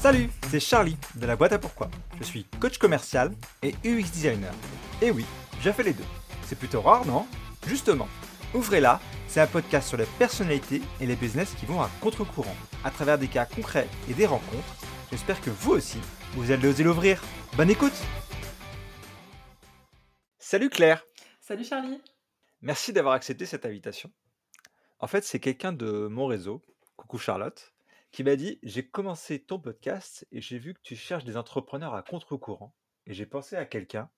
Salut, c'est Charlie de la boîte à pourquoi. Je suis coach commercial et UX designer. Et oui, j'ai fait les deux. C'est plutôt rare, non? Justement, Ouvrez-la, c'est un podcast sur les personnalités et les business qui vont à contre-courant, à travers des cas concrets et des rencontres. J'espère que vous aussi, vous allez oser l'ouvrir. Bonne écoute Salut Claire Salut Charlie Merci d'avoir accepté cette invitation. En fait, c'est quelqu'un de mon réseau, coucou Charlotte, qui m'a dit J'ai commencé ton podcast et j'ai vu que tu cherches des entrepreneurs à contre-courant. Et j'ai pensé à quelqu'un.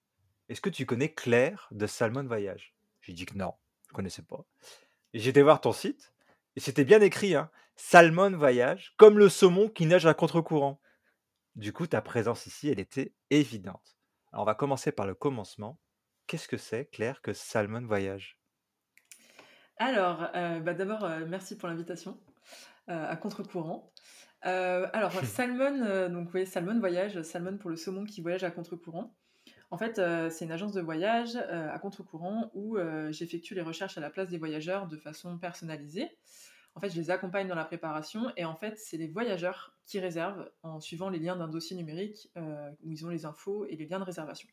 Est-ce que tu connais Claire de Salmon Voyage? J'ai dit que non, je connaissais pas. Et été voir ton site et c'était bien écrit hein, Salmon Voyage, comme le saumon qui nage à contre-courant. Du coup, ta présence ici, elle était évidente. Alors, on va commencer par le commencement. Qu'est-ce que c'est, Claire, que Salmon Voyage? Alors, euh, bah d'abord, euh, merci pour l'invitation à contre-courant. alors, Salmon, donc oui, Salmon Voyage, Salmon pour le saumon qui voyage à contre-courant. En fait, c'est une agence de voyage à contre-courant où j'effectue les recherches à la place des voyageurs de façon personnalisée. En fait, je les accompagne dans la préparation et en fait, c'est les voyageurs qui réservent en suivant les liens d'un dossier numérique où ils ont les infos et les liens de réservation.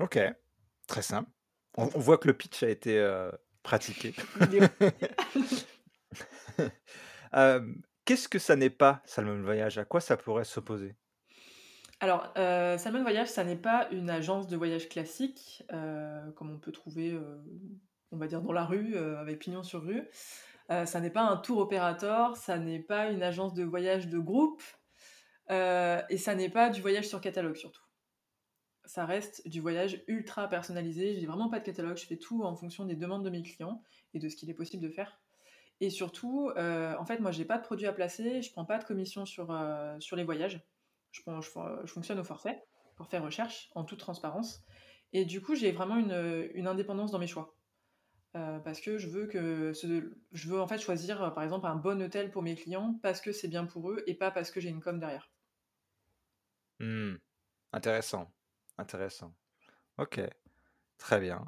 Ok, très simple. On, voit que le pitch a été pratiqué. Qu'est-ce que ça n'est pas, Salmon Voyage? À quoi ça pourrait s'opposer? Alors, euh, Salmon Voyage, ça n'est pas une agence de voyage classique, comme on peut trouver, on va dire, dans la rue, avec pignon sur rue. ça n'est pas un tour opérateur, ça n'est pas une agence de voyage de groupe, et ça n'est pas du voyage sur catalogue surtout. Ça reste du voyage ultra personnalisé. Je n'ai vraiment pas de catalogue, je fais tout en fonction des demandes de mes clients et de ce qu'il est possible de faire. Et surtout, en fait, moi, j'ai pas de produits à placer, je prends pas de commission sur, sur les voyages. Je, fonctionne au forfait, forfait recherche, en toute transparence. Et du coup, j'ai vraiment une, indépendance dans mes choix. Euh, parce que je veux que je veux en fait choisir par exemple un bon hôtel pour mes clients parce que c'est bien pour eux et pas parce que j'ai une com derrière. Mmh. Intéressant, intéressant. Ok, très bien.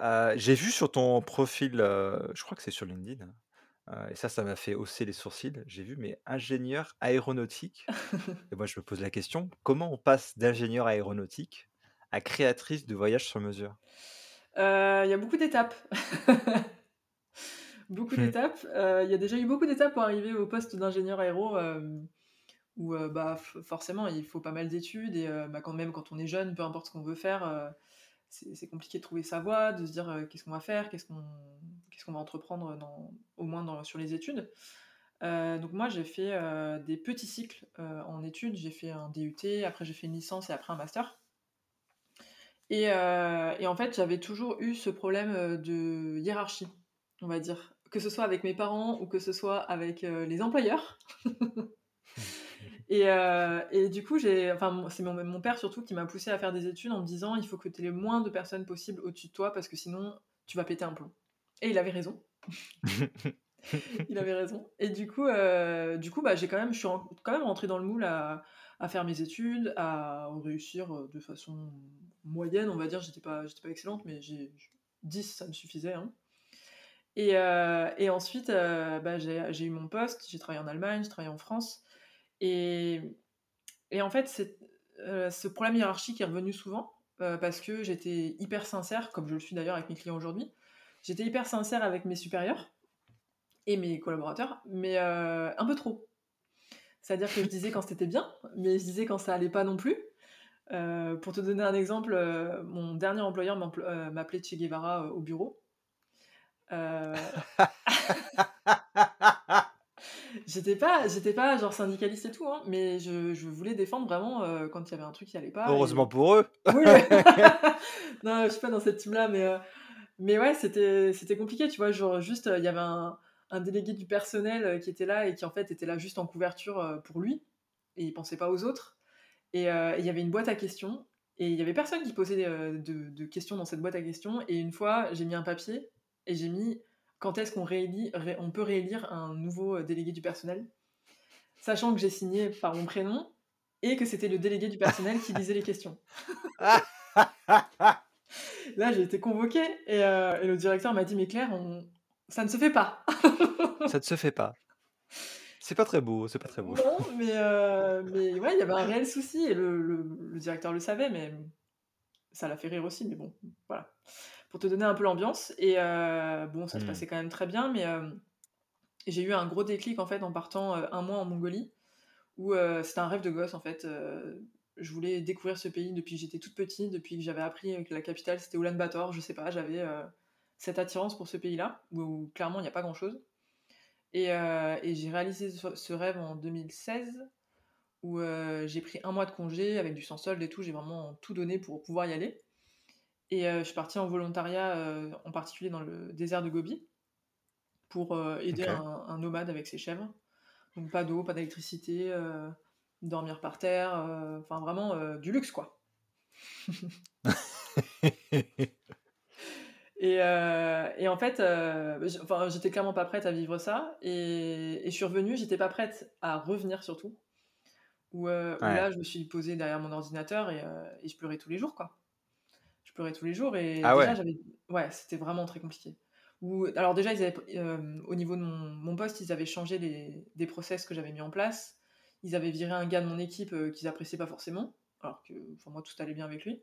Euh, j'ai vu sur ton profil, euh, je crois que c'est sur LinkedIn, et ça, ça m'a fait hausser les sourcils. J'ai vu, mais ingénieur aéronautique? et moi, je me pose la question, comment on passe d'ingénieur aéronautique à créatrice de voyages sur mesure? Il y a beaucoup d'étapes. beaucoup mmh. d'étapes. Il y a déjà eu beaucoup d'étapes pour arriver au poste d'ingénieur aéro. où bah, forcément, il faut pas mal d'études. Et bah, quand même, quand on est jeune, peu importe ce qu'on veut faire c'est compliqué de trouver sa voie, de se dire euh, qu'est-ce qu'on va faire, qu'est-ce qu'on qu'est-ce qu'on va entreprendre dans, au moins dans, sur les études. Euh, donc moi j'ai fait euh, des petits cycles en études, j'ai fait un DUT, après j'ai fait une licence et après un master. Et, et en fait j'avais toujours eu ce problème de hiérarchie, on va dire, que ce soit avec mes parents ou que ce soit avec les employeurs. Euh, et, du coup, j'ai, enfin, c'est mon, père surtout qui m'a poussé à faire des études en me disant il faut que tu aies le moins de personnes possible au-dessus de toi parce que sinon tu vas péter un plomb. Et il avait raison. il avait raison. Et du coup, euh, du coup, bah, j'ai quand même, je suis quand même rentrée dans le moule à, faire mes études, à réussir euh, de façon moyenne, on va dire. J'étais pas, j'étais pas excellente, mais j'ai 10, ça me suffisait. Hein. Et, et, ensuite, bah, j'ai eu mon poste, j'ai travaillé en Allemagne, j'ai travaillé en France. Et, et en fait, c'est euh, ce problème hiérarchique est revenu souvent euh, parce que j'étais hyper sincère, comme je le suis d'ailleurs avec mes clients aujourd'hui. J'étais hyper sincère avec mes supérieurs et mes collaborateurs, mais euh, un peu trop. C'est-à-dire que je disais quand c'était bien, mais je disais quand ça allait pas non plus. pour te donner un exemple, mon dernier employeur m'appelait Che Guevara au bureau. J'étais pas, j'étais pas genre syndicaliste et tout, hein, mais je, je, voulais défendre vraiment euh, quand il y avait un truc qui allait pas. Heureusement pour eux. Oui. non, je suis pas dans cette team-là, mais euh, mais ouais, c'était compliqué, tu vois. Genre juste, il y avait un, délégué du personnel euh, qui était là et qui en fait était là juste en couverture pour lui et il pensait pas aux autres. Et il y avait une boîte à questions et il y avait personne qui posait de, questions dans cette boîte à questions. Et une fois, j'ai mis un papier et j'ai mis quand est-ce qu'on on peut réélire un nouveau euh, délégué du personnel, sachant que j'ai signé par mon prénom et que c'était le délégué du personnel qui lisait les questions. Là, j'ai été convoquée euh, et, le directeur m'a dit Mais Claire, ça ne se fait pas. ça ne se fait pas. C'est pas très beau, c'est pas très beau. Non, mais, euh, mais ouais, il y avait un réel souci et le, le- le directeur le savait, mais ça l'a fait rire aussi. Mais bon, voilà. Pour te donner un peu l'ambiance. Et euh, bon, ça se Hmm. passait quand même très bien, mais j'ai eu un gros déclic en fait en partant un mois en Mongolie, où euh, c'était un rêve de gosse en fait. Euh, je voulais découvrir ce pays depuis que j'étais toute petite, depuis que j'avais appris que la capitale c'était Ulaanbaatar, je sais pas, j'avais euh, cette attirance pour ce pays-là, où, où clairement il n'y a pas grand-chose. Et, euh, et j'ai réalisé ce, ce rêve en 2016, où euh, j'ai pris un mois de congé avec du sans solde et tout, j'ai vraiment tout donné pour pouvoir y aller. Et je suis partie en volontariat, en particulier dans le désert de Gobi, pour aider un, un nomade avec ses chèvres. Donc pas d'eau, pas d'électricité, dormir par terre, euh, enfin vraiment euh, du luxe quoi. Et, euh, et en fait, euh, enfin, j'étais clairement pas prête à vivre ça. Et, et je suis revenue, j'étais pas prête à revenir surtout. Où, euh, là, je me suis posée derrière mon ordinateur et, et je pleurais tous les jours, quoi. Je pleurais tous les jours et Ah déjà, ouais. j'avais. Ouais, c'était vraiment très compliqué. Où, alors, déjà, ils avaient, au niveau de mon, mon poste, ils avaient changé les, des process que j'avais mis en place. Ils avaient viré un gars de mon équipe euh, qu'ils appréciaient pas forcément. Alors que, enfin, moi, tout allait bien avec lui.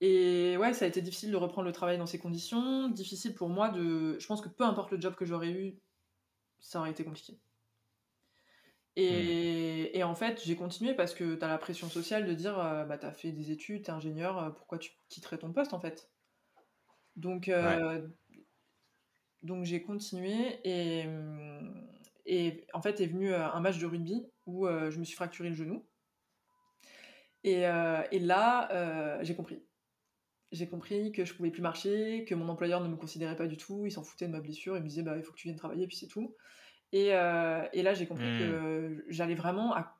Et ouais, ça a été difficile de reprendre le travail dans ces conditions. Difficile pour moi de. Je pense que peu importe le job que j'aurais eu, ça aurait été compliqué. Hmm. Et, et en fait, j'ai continué parce que tu as la pression sociale de dire euh, bah, tu as fait des études, tu es ingénieur, euh, pourquoi tu quitterais ton poste en fait? Donc, euh, donc j'ai continué et, et en fait est venu un match de rugby où euh, je me suis fracturé le genou. Et, euh, et là, euh, j'ai compris. J'ai compris que je pouvais plus marcher, que mon employeur ne me considérait pas du tout, il s'en foutait de ma blessure, il me disait bah il faut que tu viennes travailler, puis c'est tout. Et, euh, et là j'ai compris Hmm. que j'allais vraiment à,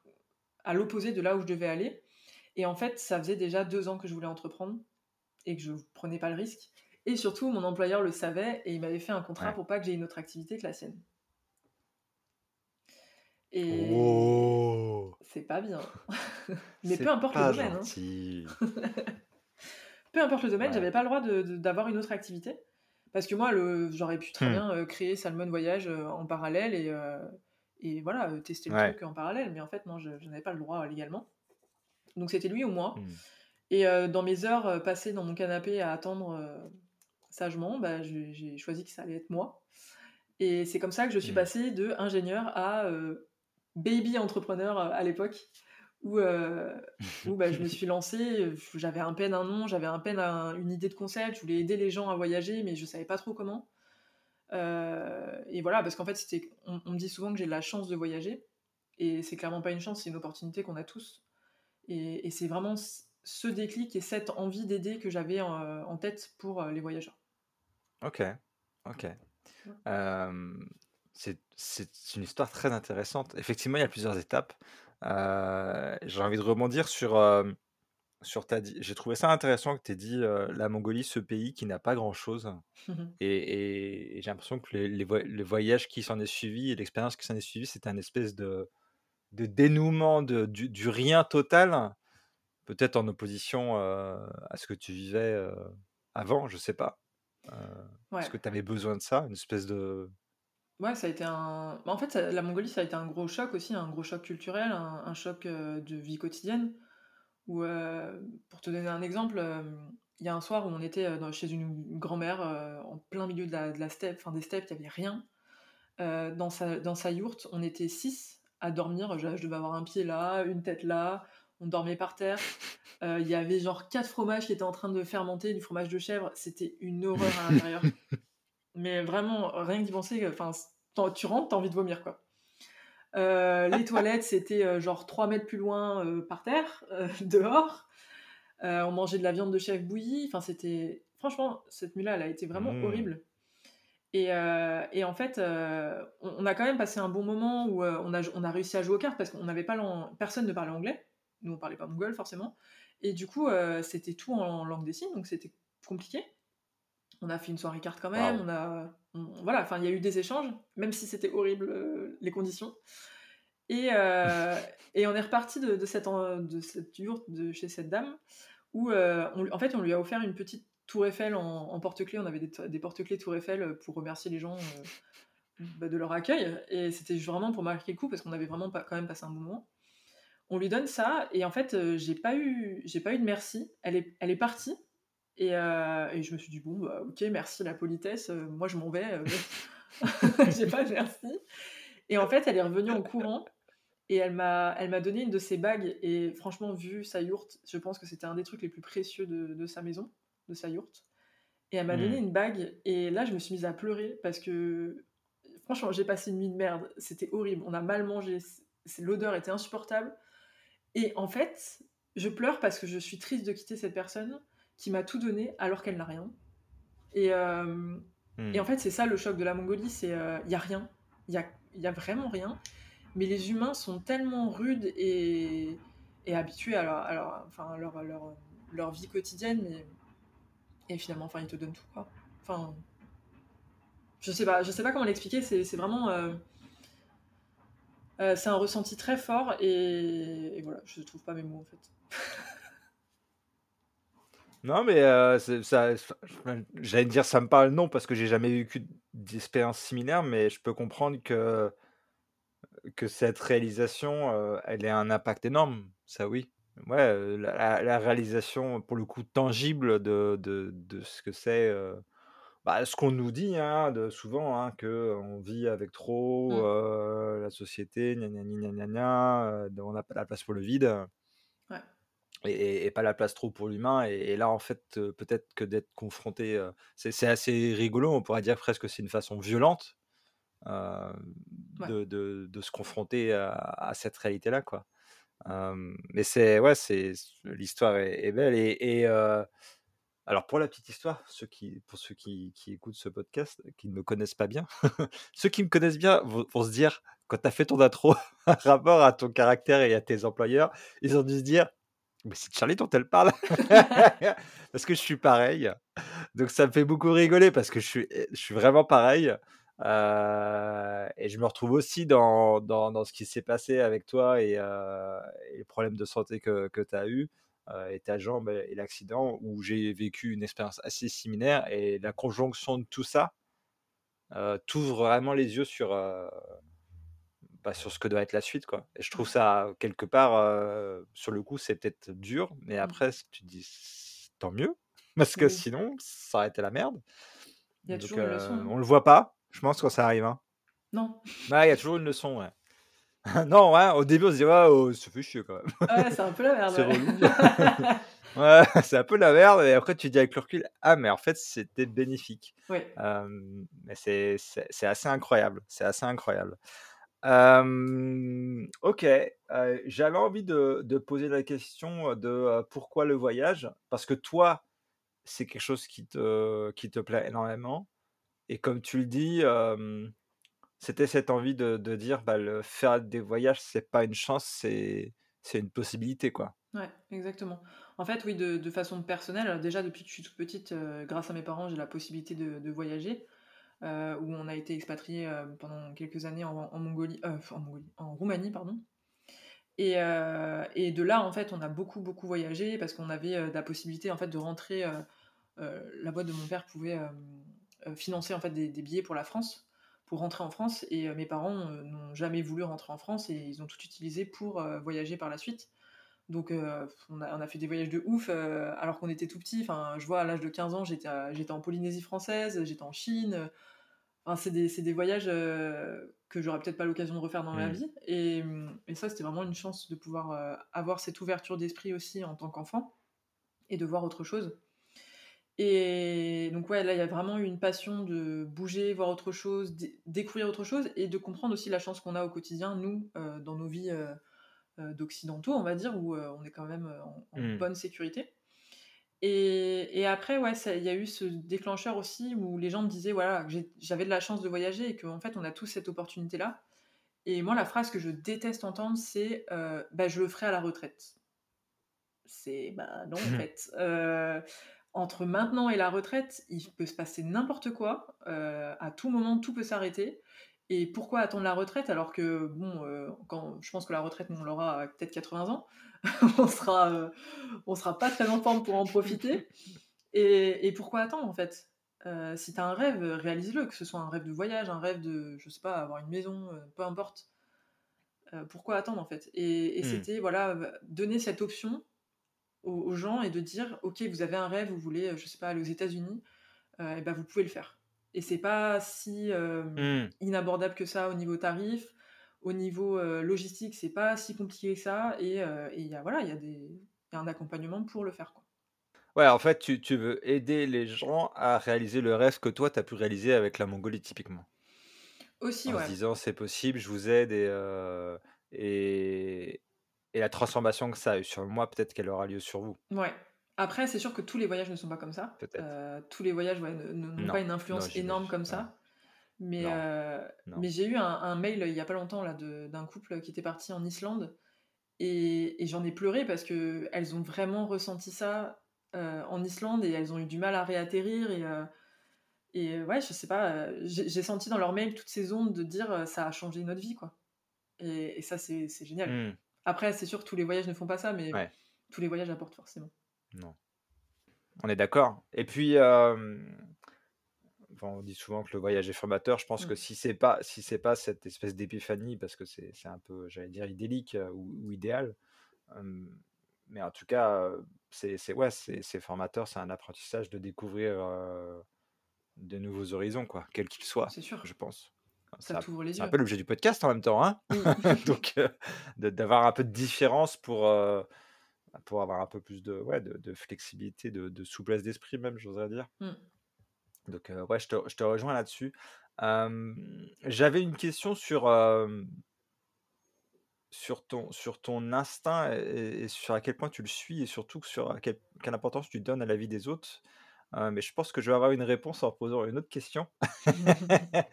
à l'opposé de là où je devais aller. Et en fait, ça faisait déjà deux ans que je voulais entreprendre et que je prenais pas le risque. Et surtout, mon employeur le savait et il m'avait fait un contrat Ouais. pour pas que j'ai une autre activité que la sienne. Et Oh, c'est pas bien. Mais c'est peu importe le pas domaine. hein. peu importe le domaine, j'avais pas le droit d'avoir une autre activité. Parce que moi, j'aurais pu très Hmm. bien euh, créer Salmon Voyage euh, en parallèle et, euh, et voilà, tester le Ouais. truc en parallèle. Mais en fait, non, je, je n'avais pas le droit légalement. Donc c'était lui ou moi. Hmm. Et euh, dans mes heures passées dans mon canapé à attendre euh, sagement, bah, j'ai choisi que ça allait être moi. Et c'est comme ça que je suis Hmm. passée de ingénieur à euh, baby entrepreneur euh, à l'époque, où, euh, où bah, je me suis lancée. J'avais un peine un nom, j'avais un peine un- une idée de concept, je voulais aider les gens à voyager, mais je savais pas trop comment. Euh, et voilà, parce qu'en fait, c'était, on, on me dit souvent que j'ai de la chance de voyager, et c'est clairement pas une chance, c'est une opportunité qu'on a tous. Et, et c'est vraiment ce déclic et cette envie d'aider que j'avais en, en tête pour les voyageurs. Ok, ok. Euh, c'est une histoire très intéressante. Effectivement, il y a plusieurs étapes. Euh, j'ai envie de rebondir sur, euh, sur ta... J'ai trouvé ça intéressant que tu aies dit euh, la Mongolie, ce pays qui n'a pas grand-chose. Et, et- et j'ai l'impression que les, les voy- le voyage qui s'en est suivi et l'expérience qui s'en est suivie, c'était un espèce de, de dénouement de, du, du rien total, peut-être en opposition à ce que tu vivais avant, je sais pas. Est-ce que tu avais besoin de ça, une espèce de... Ouais, ça a été un. bah, En fait, la Mongolie, ça a été un gros choc aussi, un gros choc culturel, un, choc euh, de vie quotidienne. Où, euh, pour te donner un exemple, euh, il y a un soir où on était chez une, grand-mère en plein milieu de la, de enfin des steppes, il n'y avait rien. Dans, sa, dans sa yourte, on était six à dormir. Je, devais avoir un pied là, une tête là. On dormait par terre. Il y avait genre quatre fromages qui étaient en train de fermenter, du fromage de chèvre. C'était une horreur à l'intérieur. Mais vraiment, rien que d'y penser, enfin, t'en- tu rentres, t'as envie de vomir, quoi. Euh, les toilettes, c'était euh, genre 3 mètres plus loin euh, par terre, euh, dehors. Euh, on mangeait de la viande de chèvre bouillie. Enfin, c'était. Franchement, cette nuit-là, elle a été vraiment Mmh. horrible. Et, euh, et en fait, euh, on, on a quand même passé un bon moment où euh, on, a, on a réussi à jouer aux cartes parce qu'on n'avait pas personne ne parlait anglais. Nous, on parlait pas mongol forcément. Et du coup, euh, c'était tout en langue des signes, donc c'était compliqué. On a fait une soirée carte quand même. On a, on- voilà, enfin, il y a eu des échanges, même si c'était horrible euh, les conditions. Et, euh, et on est reparti de, de cette, de cette yourte de chez cette dame où, euh, on lui- en fait, on lui a offert une petite tour Eiffel en, en porte-clés. On avait des, des porte-clés tour Eiffel pour remercier les gens bah, de leur accueil. Et c'était vraiment pour marquer le coup parce qu'on avait vraiment pas, quand même passé un bon moment. On lui donne ça et en fait, j'ai pas eu, j'ai pas eu de merci. Elle est, elle est partie et, euh, et je me suis dit bon, bah, ok, merci la politesse. euh, moi, je m'en vais. euh, j'ai pas de merci. Et en fait, elle est revenue en courant et elle m'a, elle m'a donné une de ses bagues. Et franchement, vu sa yourte, je pense que c'était un des trucs les plus précieux de, de sa maison, de sa yourte. Et elle m'a donné Hmm. une bague. Et là, je me suis mise à pleurer parce que franchement, j'ai passé une nuit de merde. C'était horrible. On a mal mangé. L'odeur était insupportable. Et en fait, je pleure parce que je suis triste de quitter cette personne qui m'a tout donné alors qu'elle n'a rien. Et, euh, Hmm. et en fait, c'est ça le choc de la Mongolie, c'est il y a rien, il y a, y a vraiment rien. Mais les humains sont tellement rudes et, et habitués à, leur, à leur- enfin, à leur, à leur, leur vie quotidienne, mais et finalement, enfin, ils te donnent tout quoi. Enfin, je sais pas, je sais pas comment l'expliquer. C'est c'est vraiment, euh, euh, c'est un ressenti très fort et, et voilà, je trouve pas mes mots en fait. Non, mais euh, c'est- ça, j'allais dire ça me parle non parce que j'ai jamais vécu d'expérience similaire, mais je peux comprendre que que cette réalisation, elle ait un impact énorme. Ça, oui. Ouais, la, la- la réalisation pour le coup tangible de, de, de ce que c'est, bah, ce qu'on nous dit, hein, de, souvent, hein, que on vit avec trop, Mm. euh, la société, gna gna gna gna gna, on n'a pas la place pour le vide. Et, pas la place trop pour l'humain. Et, et là, en fait, euh, peut-être que d'être confronté, euh, c'est assez rigolo, on pourrait dire presque que c'est une façon violente euh, Ouais. de, de- de se confronter à, à cette réalité-là, quoi. Mais c'est, ouais, c'est l'histoire est, est belle. Et, et, alors, pour la petite histoire, ceux qui, pour ceux qui, qui écoutent ce podcast, qui ne me connaissent pas bien, ceux qui me connaissent bien vont, vont se dire, quand tu as fait ton intro rapport à ton caractère et à tes employeurs, ils ont dû se dire, mais c'est Charlie dont elle parle. parce que je suis pareil. Donc ça me fait beaucoup rigoler parce que je suis, je suis vraiment pareil. Euh, et je me retrouve aussi dans, dans, dans ce qui s'est passé avec toi et, euh, et les problèmes de santé que, que tu as eu euh, et ta jambe et l'accident où j'ai vécu une expérience assez similaire et la conjonction de tout ça euh, t'ouvre vraiment les yeux sur, bah, sur ce que doit être la suite. Quoi. Et je trouve ça, quelque part, euh, sur le coup, c'est peut-être dur, mais après, tu te dis tant mieux, parce que Oui. sinon, ça aurait été la merde. Il y a Donc, toujours une leçon. hein. on le voit pas, je pense, quand ça arrive. Hein. Non. Ouais, il y a toujours une leçon, ouais. non, ouais, au début, on se dit, ouais, oh, ça fait chier quand même. Ouais, c'est un peu la merde. C'est ouais. un peu la merde, et après, tu dis avec le recul, ah, mais en fait, c'était bénéfique. Ouais. Euh, mais c'est assez incroyable. C'est assez incroyable. Ok, j'avais envie de, poser la question de pourquoi le voyage, parce que toi, c'est quelque chose qui te, qui te plaît énormément. Et comme tu le dis, c'était cette envie de, dire, bah, faire des voyages, c'est pas une chance, c'est une possibilité, quoi. Ouais, exactement. En fait, oui, de, façon personnelle, déjà depuis que je suis toute petite, grâce à mes parents, j'ai la possibilité de voyager, euh, où on a été expatriés euh, pendant quelques années euh, en Mongolie, en Roumanie, pardon. Et, de là, en fait, on a beaucoup, beaucoup voyagé parce qu'on avait la possibilité, en fait, de rentrer. la boîte de mon père pouvait financer, en fait, des, billets pour la France, pour rentrer en France. Et mes parents n'ont jamais voulu rentrer en France et ils ont tout utilisé pour voyager par la suite. Donc, euh, on, a, on a fait des voyages de ouf euh, alors qu'on était tout petit. Enfin, je vois, à l'âge de 15 ans, j'étais à- j'étais en Polynésie française, j'étais en Chine. Enfin, c'est des, c'est des voyages euh, que j'aurais peut-être pas l'occasion de refaire dans ma Mm. vie. Et, et ça, c'était vraiment une chance de pouvoir euh, avoir cette ouverture d'esprit aussi en tant qu'enfant et de voir autre chose. Et donc, ouais, là, il y a vraiment eu une passion de bouger, voir autre chose, dé- découvrir autre chose et de comprendre aussi la chance qu'on a au quotidien, nous, euh, dans nos vies euh, euh, d'occidentaux, on va dire, où euh, on est quand même euh, en, en Mm. bonne sécurité. Et, et après, ouais, il y a eu ce déclencheur aussi où les gens me disaient voilà, j'avais de la chance de voyager et qu'en fait, on a tous cette opportunité-là. Et moi, la phrase que je déteste entendre, c'est euh, bah, je le ferai à la retraite. C'est bah non, en fait. Euh, entre maintenant et la retraite, il peut se passer n'importe quoi. euh, à tout moment, tout peut s'arrêter. Et pourquoi attendre la retraite alors que, bon, euh, quand, je pense que la retraite, on l'aura à peut-être 80 ans. on sera, euh, on sera pas très en forme pour en profiter. Et, et pourquoi attendre, en fait? Euh, si tu as un rêve, réalise-le, que ce soit un rêve de voyage, un rêve de, je sais pas, avoir une maison, peu importe. Pourquoi attendre en fait? Et, et Mmh. c'était, voilà, donner cette option aux, aux gens et de dire, ok, vous avez un rêve, vous voulez, je sais pas, aller aux États-Unis, et ben vous pouvez le faire. Et c'est pas si euh, Mmh. inabordable que ça au niveau tarif, au niveau euh, logistique, c'est pas si compliqué que ça, et il y a voilà, il y a des y a un accompagnement pour le faire quoi. Ouais, en fait, tu tu veux aider les gens à réaliser le rêve que toi, tu as pu réaliser avec la Mongolie, typiquement? Aussi, En se ouais. disant: «C'est possible, je vous aide» et et et la transformation que ça a eu sur moi, peut-être qu'elle aura lieu sur vous, Ouais. Après, c'est sûr que tous les voyages ne sont pas comme ça. peut-être. Heu, tous les voyages, ouais, n'ont Non, pas une non, influence énorme comme ouais. ça. Mais, Non, non. mais j'ai eu un un mail, il y a pas longtemps là d'un couple qui était parti en Islande et et j'en ai pleuré parce qu'elles ont vraiment ressenti ça, heu, en Islande et elles ont eu du mal à réatterrir et et ouais, je sais pas, j'ai senti dans leur mail toutes ces ondes de dire, «Ça a changé notre vie», quoi et et ça, c'est génial. Mmh. Après, c'est sûr que tous les voyages ne font pas ça, mais Ouais, tous les voyages apportent forcément. Non. On est d'accord et puis, enfin, on dit souvent que le voyage est formateur. Je pense que Mmh. si c'est pas si c'est pas cette espèce d'épiphanie, parce que c'est c'est un peu, j'allais dire idyllique, heu, ou ou idéal, mais en tout cas, c'est c'est ouais, c'est c'est formateur, c'est un apprentissage de découvrir, heu, de nouveaux horizons, quoi, quels qu'ils soient, C'est sûr, je pense. Ça C'est un t'ouvre les c'est un yeux. peu l'objet du podcast en même temps, hein? Oui. Donc, de d'avoir un peu de différence pour, pour avoir un peu plus de ouais, de de flexibilité, de de souplesse d'esprit même, j'oserais dire. Mmh. Donc, heu, ouais, je te je te rejoins là-dessus. J'avais une question sur, sur ton sur ton instinct et et sur à quel point tu le suis et surtout sur à quelle quelle importance tu donnes à la vie des autres. Mais je pense que je vais avoir une réponse en posant une autre question.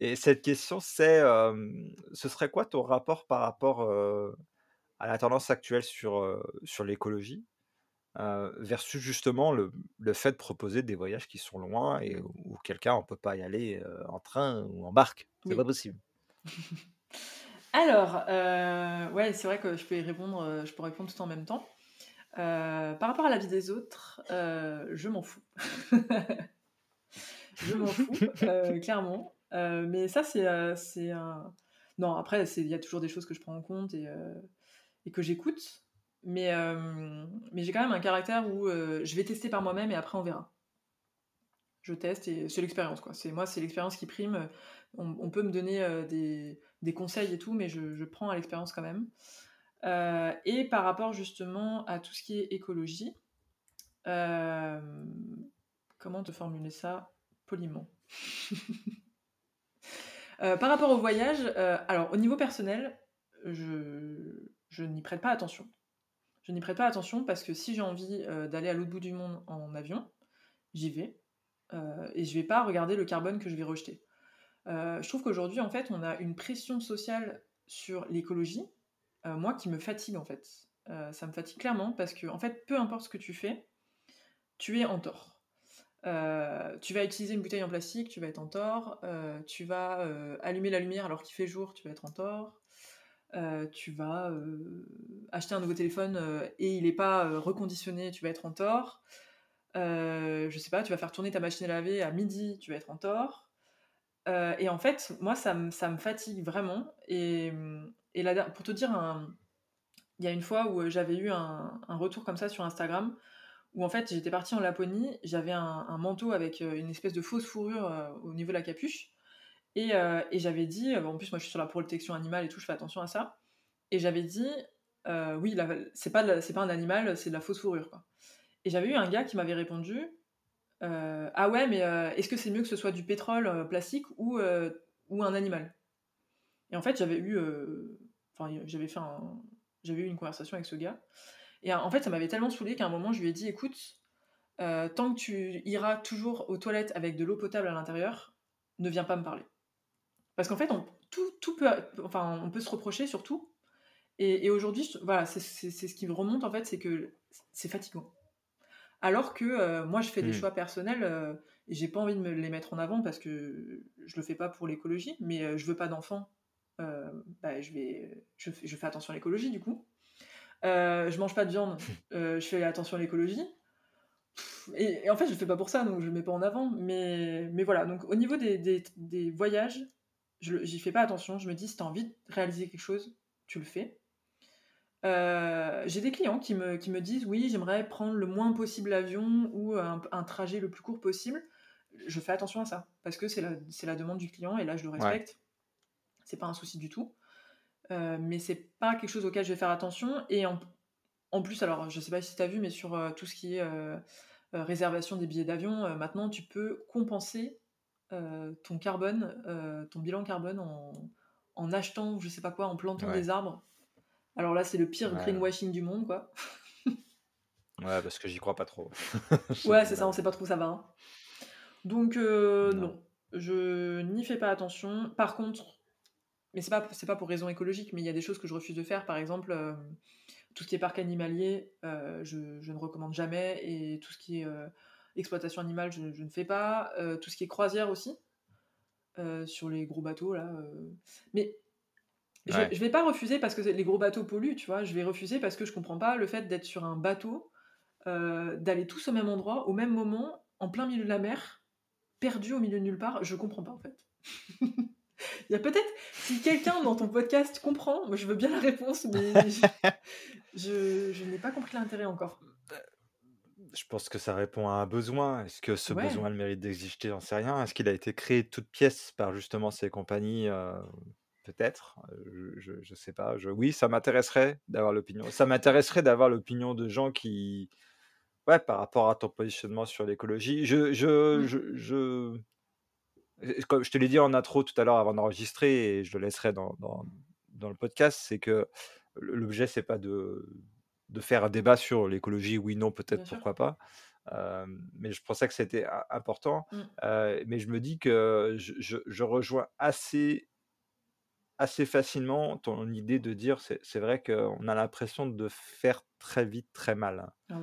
Et cette question, c'est, ce serait quoi ton rapport par rapport, à la tendance actuelle sur, heu, sur l'écologie, heu, versus justement le le fait de proposer des voyages qui sont loin et où où quelqu'un on peut pas y aller, heu, en train ou en barque, c'est pas Oui. possible. Alors, heu, ouais, c'est vrai que je peux y répondre, je peux répondre tout en même temps. Par rapport à la vie des autres, je m'en fous. Je m'en fous, clairement. Mais ça, c'est, c'est un non, après, c'est il y a toujours des choses que je prends en compte et et que j'écoute. Mais hem, mais j'ai quand même un caractère où, heu, je vais tester par moi-même et après on verra. Je teste et c'est l'expérience, quoi. C'est moi, c'est l'expérience qui prime, on peut me donner, heu, des des conseils et tout, mais je je prends à l'expérience quand même. Et par rapport justement à tout ce qui est écologie, comment te formuler ça poliment? Par rapport au voyage, alors au niveau personnel, je je n'y prête pas attention. Je n'y prête pas attention parce que si j'ai envie, heu, d'aller à l'autre bout du monde en avion, j'y vais, heu et je vais pas regarder le carbone que je vais rejeter. Heu, je trouve qu'aujourd'hui, en fait, on a une pression sociale sur l'écologie, moi qui me fatigue, en fait. Ça me fatigue clairement parce que, en fait, peu importe ce que tu fais, tu es en tort. Tu vas utiliser une bouteille en plastique, tu vas être en tort. Tu vas, allumer la lumière alors qu'il fait jour, tu vas être en tort. Heu, tu vas, heu, acheter un nouveau téléphone, heu et il est pas, reconditionné, tu vas être en tort. Je sais pas, tu vas faire tourner ta machine à laver à midi, tu vas être en tort. Et en fait, moi, ça me fatigue vraiment et et der pour te dire il y a une fois où, j'avais eu un retour comme ça sur Instagram, où en fait, j'étais partie en Laponie, j'avais un manteau avec, une espèce de fausse fourrure, au niveau de la capuche et heu et j'avais dit, heu en plus, moi, je suis sur la protection animale et tout, je fais attention à ça et j'avais dit, heu: «Oui, c'est pas pas un animal, c'est de la fausse fourrure, quoi» et j'avais eu un gars qui m'avait répondu, «Ah ouais, mais est-ce que c'est mieux que ce soit du pétrole, plastique ou un animal?» Et en fait, j'avais eu, j'avais eu une conversation avec ce gars et en fait, ça m'avait tellement saoulée qu'à un moment, je lui ai dit: «Écoute, tant que tu iras toujours aux toilettes avec de l'eau potable à l'intérieur, ne viens pas me parler». Parce qu'en fait, on tout tout peut enfin, on peut se reprocher sur tout et et aujourd'hui, voilà, c'est ce qui me remonte, en fait, c'est que c'est fatigant. Alors que, heu, moi, je fais des Mmh. choix personnels, heu et j'ai pas envie de me les mettre en avant parce que je le fais pas pour l'écologie, mais heu, je veux pas d'enfants, heu, bah, je vais je fais je fais attention à l'écologie, du coup. Heu, je mange pas de viande, je fais attention à l'écologie. et, en fait, je le fais pas pour ça, donc je le mets pas en avant. Mais, mais voilà, donc au niveau des, des, des voyages, j'y fais pas attention. Je me dis, si tu as envie de réaliser quelque chose, tu le fais. Euh, j'ai des clients qui me, qui me disent oui, j'aimerais prendre le moins possible l'avion ou un, trajet le plus court possible. Je fais attention à ça parce que c'est la, la, demande du client et là je le respecte. C'est pas un souci du tout. Euh, mais c'est pas quelque chose auquel je vais faire attention. Et en, en plus, alors je sais pas si tu as vu, mais sur euh, tout ce qui est euh, réservation des billets d'avion, maintenant tu peux compenser ton carbone, ton bilan carbone en, en, achetant, je sais pas quoi, en plantant des arbres alors là, c'est le pire greenwashing du monde, quoi. ouais, parce que j'y crois pas trop. ouais, c'est ça, on sait pas trop où ça va. Hein. Donc, euh, non. je n'y fais pas attention. Par contre, mais c'est pas, pas pour raison écologique, mais il y a des choses que je refuse de faire. Par exemple, euh, tout ce qui est parc animalier, euh, je, ne recommande jamais. Et tout ce qui est exploitation animale, je, je, ne fais pas. tout ce qui est croisière aussi, sur les gros bateaux, là. Mais je, ne vais pas refuser parce que les gros bateaux polluent, tu vois. Je vais refuser parce que je comprends pas le fait d'être sur un bateau, euh, d'aller tous au même endroit, au même moment, en plein milieu de la mer, perdu au milieu de nulle part. Je comprends pas en fait. Il y a peut-être, si quelqu'un dans ton podcast comprend, moi je veux bien la réponse, mais je, je, n'ai pas compris l'intérêt encore. Je pense que ça répond à un besoin. Est-ce que ce besoin a le mérite d'exister? J'en sais rien. Est-ce qu'il a été créé de toutes pièces par justement ces compagnies euh, peut-être, je, je, sais pas. Je, oui, ça m'intéresserait d'avoir l'opinion. Ça m'intéresserait d'avoir l'opinion de gens qui, ouais, par rapport à ton positionnement sur l'écologie. Je, je, mmh. je, je, comme je te l'ai dit en intro tout à l'heure avant d'enregistrer, et je le laisserai dans, dans, dans le podcast, c'est que l'objet c'est pas de, de faire un débat sur l'écologie, oui, non, peut-être, pourquoi pas. mais je pensais que c'était important. Mmh. mais je me dis que je, je, je rejoins assez assez facilement ton idée de dire c'est vrai qu'on a l'impression de faire très vite très mal. Ah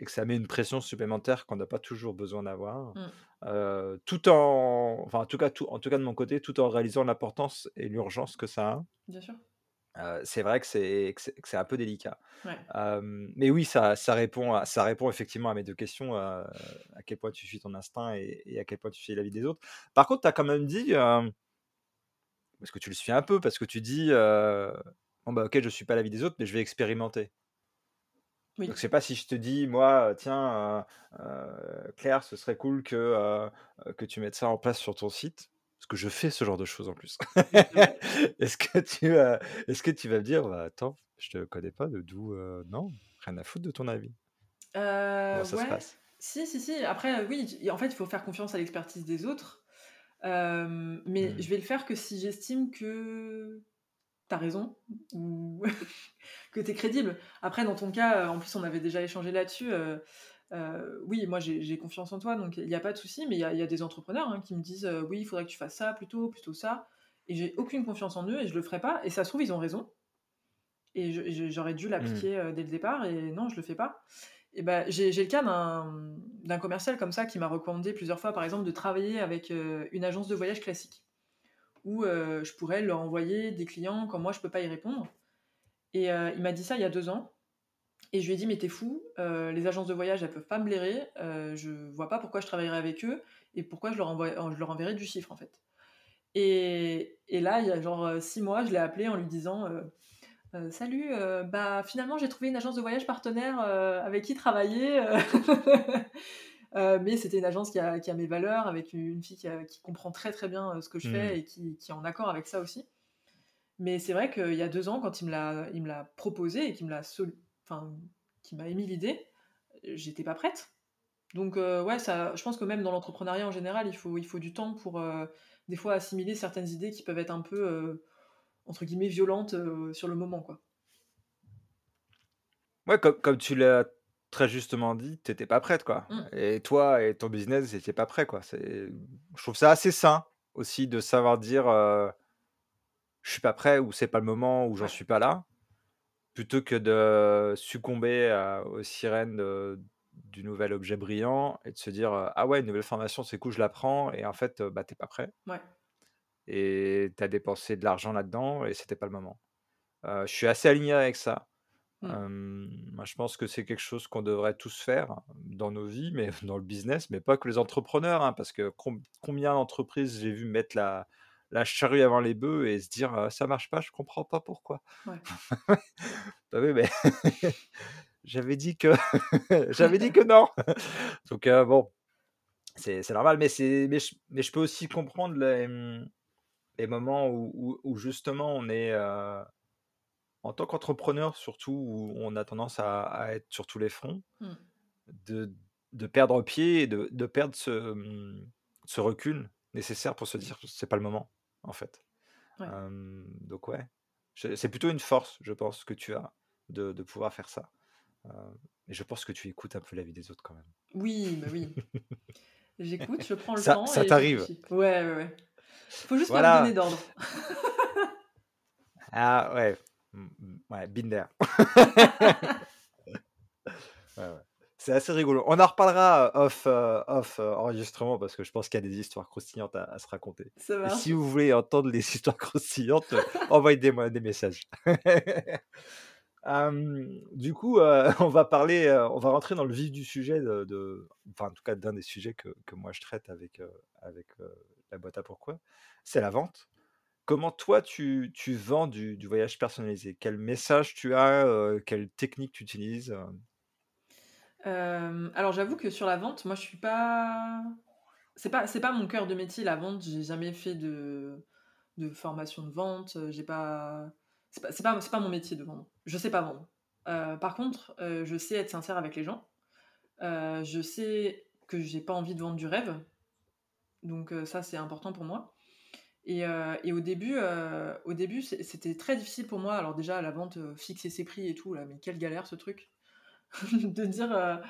et que ça met une pression supplémentaire qu'on n'a pas toujours besoin d'avoir. Mmh. tout en, enfin en tout cas, tout, en tout cas de mon côté, tout en réalisant l'importance et l'urgence que ça a. Bien sûr. C'est vrai que c'est c'est un peu délicat. mais oui, ça, ça, répond à, ça répond effectivement à mes deux questions, à quel point tu suis ton instinct et, et, à quel point tu suis la vie des autres. Par contre, tu as quand même dit, parce que tu le suis un peu, parce que tu dis bon bah ok je suis pas la vie des autres, mais je vais expérimenter. Oui. Donc c'est pas si je te dis moi tiens Claire ce serait cool que que tu mettes ça en place sur ton site que je fais ce genre de choses en plus. est-ce que tu est-ce que tu vas me dire bah, attends je te connais pas de d'où non rien à foutre de ton avis. Comment ça se passe? Si si si après oui en fait il faut faire confiance à l'expertise des autres mais mmh. je vais le faire que si j'estime que tu as raison ou que tu es crédible. Après, dans ton cas, en plus, on avait déjà échangé là-dessus. Oui, moi j'ai confiance en toi, donc il n'y a pas de souci, mais il y, a des entrepreneurs hein, qui me disent oui, il faudrait que tu fasses ça plutôt, plutôt ça, et j'ai aucune confiance en eux et je le ferai pas, et ça se trouve, ils ont raison, et j'aurais dû mmh. l'appliquer dès le départ, et non, je le fais pas. Et ben, j'ai le cas d'un commercial comme ça qui m'a recommandé plusieurs fois, par exemple, de travailler avec euh, une agence de voyage classique, où euh, je pourrais leur envoyer des clients quand moi je peux pas y répondre. Et euh, il m'a dit ça il y a deux ans. Et je lui ai dit, mais t'es fou, les agences de voyage, elles peuvent pas me blairer, je vois pas pourquoi je travaillerais avec eux et pourquoi je leur, envoie, je leur enverrais du chiffre en fait. Et, et là, il y a genre six mois, je l'ai appelé en lui disant euh, salut, euh, bah finalement j'ai trouvé une agence de voyage partenaire euh, avec qui travailler. mais c'était une agence qui a, mes valeurs, avec une fille qui, comprend très très bien ce que je fais mmh. et qui, est en accord avec ça aussi. Mais c'est vrai qu'il y a deux ans, quand il me l'a, proposé et qu'il me l'a, enfin, qui m'a émis l'idée, j'étais pas prête. Donc ouais, ça, je pense que même dans l'entrepreneuriat en général, il faut, il faut du temps pour des fois assimiler certaines idées qui peuvent être un peu entre guillemets violente euh, sur le moment quoi. Ouais, comme, comme tu l'as très justement dit, tu n'étais pas prête quoi. Mmh. Et toi et ton business n'étaient pas prêts quoi. C'est, je trouve ça assez sain aussi de savoir dire euh, je suis pas prêt ou c'est pas le moment ou j'en suis pas là, plutôt que de succomber aux sirènes du nouvel objet brillant et de se dire ah ouais une nouvelle formation c'est cool je la prends et en fait bah t'es pas prêt. Ouais et tu as dépensé de l'argent là-dedans et c'était pas le moment. je suis assez aligné avec ça. Mmh. moi, je pense que c'est quelque chose qu'on devrait tous faire dans nos vies, mais dans le business, mais pas que les entrepreneurs, hein, parce que combien d'entreprises j'ai vu mettre la, la charrue avant les bœufs et se dire ça marche pas, je comprends pas pourquoi. Ouais. bah oui, mais j'avais dit que j'avais dit que non. Donc bon, c'est normal, mais c'est mais, mais, je peux aussi comprendre les, mmh, les moments où, où, justement on est en tant qu'entrepreneur, surtout où on a tendance à, être sur tous les fronts, mmh. de, de, perdre pied et de, de perdre ce, mmh, ce, recul nécessaire pour se dire c'est pas le moment, en fait. donc, ouais, c'est plutôt une force, je pense, que tu as de, de pouvoir faire ça. et je pense que tu écoutes un peu la vie des autres quand même. Oui, bah oui. J'écoute, je prends le ça, temps. Ça t'arrive. Ouais, ouais, ouais. Faut juste pas me donner d'ordre. ah ouais, Mmh, mmh, ouais, Binder. C'est assez rigolo. On en reparlera euh, off, euh, off euh, enregistrement parce que je pense qu'il y a des histoires croustillantes à, se raconter. si vous voulez entendre les histoires croustillantes, envoyez-moi des messages. du coup, on va parler, on va rentrer dans le vif du sujet, de, enfin en tout cas d'un des sujets que, que, moi je traite avec, avec la boîte à pourquoi. C'est la vente. Comment toi tu, tu vends du, du, voyage personnalisé? Quel message tu as Quelle technique tu utilises Alors j'avoue que sur la vente, moi je suis pas. C'est pas, c'est pas mon cœur de métier la vente. J'ai jamais fait de, de formation de vente. J'ai pas. C'est pas, c'est pas, mon métier de vendre. Je sais pas vendre. par contre, je sais être sincère avec les gens. je sais que j'ai pas envie de vendre du rêve. Donc ça c'est important pour moi. Et, euh, et, au début, euh, au début c'était très difficile pour moi. Alors déjà, la vente, euh, fixer ses prix et tout, là, mais quelle galère ce truc. de dire